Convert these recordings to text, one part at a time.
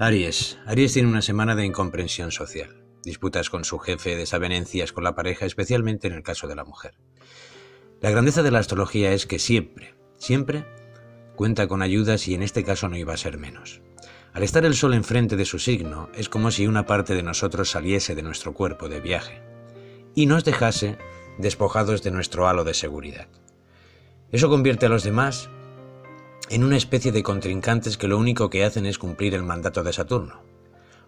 Aries. Aries tiene una semana de incomprensión social, disputas con su jefe, desavenencias con la pareja, especialmente en el caso de la mujer. La grandeza de la astrología es que siempre, siempre cuenta con ayudas y en este caso no iba a ser menos. Al estar el sol enfrente de su signo, es como si una parte de nosotros saliese de nuestro cuerpo de viaje y nos dejase despojados de nuestro halo de seguridad. Eso convierte a los demás en una especie de contrincantes que lo único que hacen es cumplir el mandato de Saturno,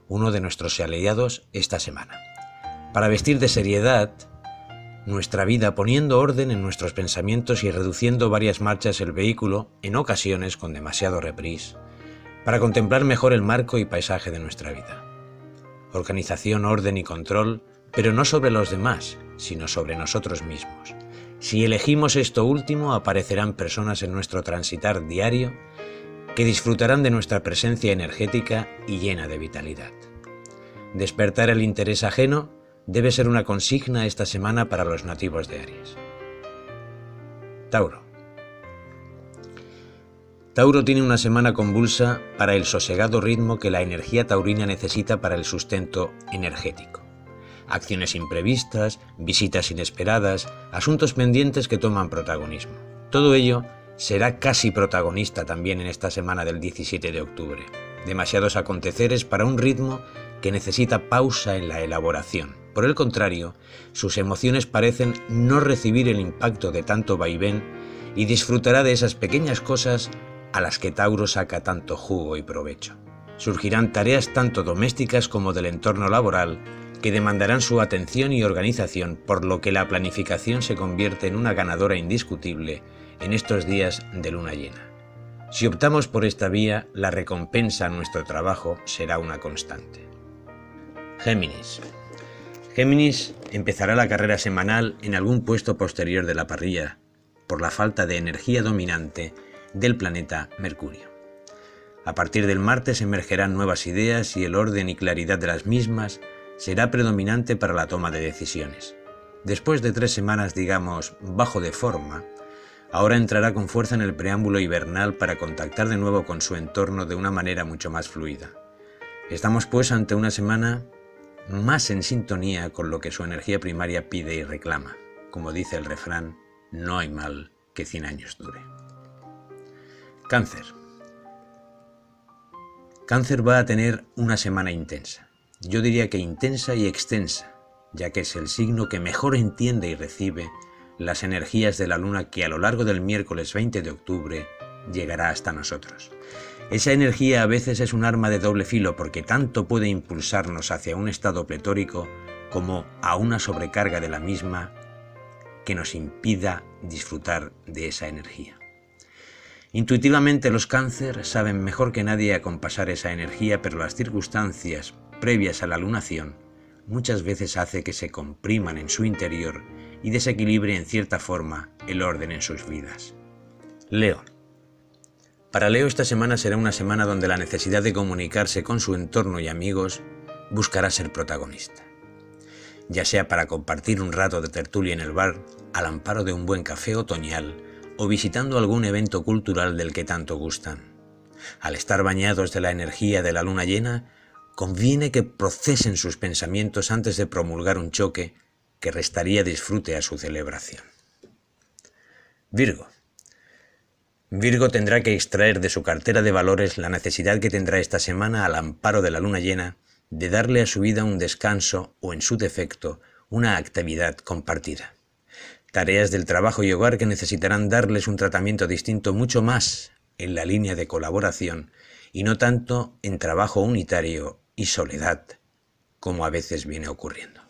uno de nuestros aliados esta semana, para vestir de seriedad nuestra vida poniendo orden en nuestros pensamientos y reduciendo varias marchas el vehículo, en ocasiones con demasiado reprise, para contemplar mejor el marco y paisaje de nuestra vida. Organización, orden y control, pero no sobre los demás, sino sobre nosotros mismos si elegimos esto último, aparecerán personas en nuestro transitar diario que disfrutarán de nuestra presencia energética y llena de vitalidad. Despertar el interés ajeno debe ser una consigna esta semana para los nativos de Aries. Tauro. Tauro tiene una semana convulsa para el sosegado ritmo que la energía taurina necesita para el sustento energético acciones imprevistas, visitas inesperadas, asuntos pendientes que toman protagonismo. Todo ello será casi protagonista también en esta semana del 17 de octubre. Demasiados aconteceres para un ritmo que necesita pausa en la elaboración. Por el contrario, sus emociones parecen no recibir el impacto de tanto vaivén y disfrutará de esas pequeñas cosas a las que Tauro saca tanto jugo y provecho. Surgirán tareas tanto domésticas como del entorno laboral que demandarán su atención y organización, por lo que la planificación se convierte en una ganadora indiscutible en estos días de luna llena. Si optamos por esta vía, la recompensa a nuestro trabajo será una constante. Géminis. Géminis empezará la carrera semanal en algún puesto posterior de la parrilla, por la falta de energía dominante del planeta Mercurio. A partir del martes emergerán nuevas ideas y el orden y claridad de las mismas será predominante para la toma de decisiones. Después de tres semanas, digamos, bajo de forma, ahora entrará con fuerza en el preámbulo hibernal para contactar de nuevo con su entorno de una manera mucho más fluida. Estamos pues ante una semana más en sintonía con lo que su energía primaria pide y reclama. Como dice el refrán, no hay mal que 100 años dure. Cáncer. Cáncer va a tener una semana intensa yo diría que intensa y extensa, ya que es el signo que mejor entiende y recibe las energías de la luna que a lo largo del miércoles 20 de octubre llegará hasta nosotros. Esa energía a veces es un arma de doble filo porque tanto puede impulsarnos hacia un estado pletórico como a una sobrecarga de la misma que nos impida disfrutar de esa energía. Intuitivamente los cáncer saben mejor que nadie acompasar esa energía, pero las circunstancias previas a la lunación muchas veces hace que se compriman en su interior y desequilibre en cierta forma el orden en sus vidas. Leo. Para Leo esta semana será una semana donde la necesidad de comunicarse con su entorno y amigos buscará ser protagonista. Ya sea para compartir un rato de tertulia en el bar, al amparo de un buen café otoñal o visitando algún evento cultural del que tanto gustan. Al estar bañados de la energía de la luna llena, conviene que procesen sus pensamientos antes de promulgar un choque que restaría disfrute a su celebración. Virgo. Virgo tendrá que extraer de su cartera de valores la necesidad que tendrá esta semana al amparo de la luna llena de darle a su vida un descanso o, en su defecto, una actividad compartida. Tareas del trabajo y hogar que necesitarán darles un tratamiento distinto mucho más en la línea de colaboración y no tanto en trabajo unitario y soledad, como a veces viene ocurriendo.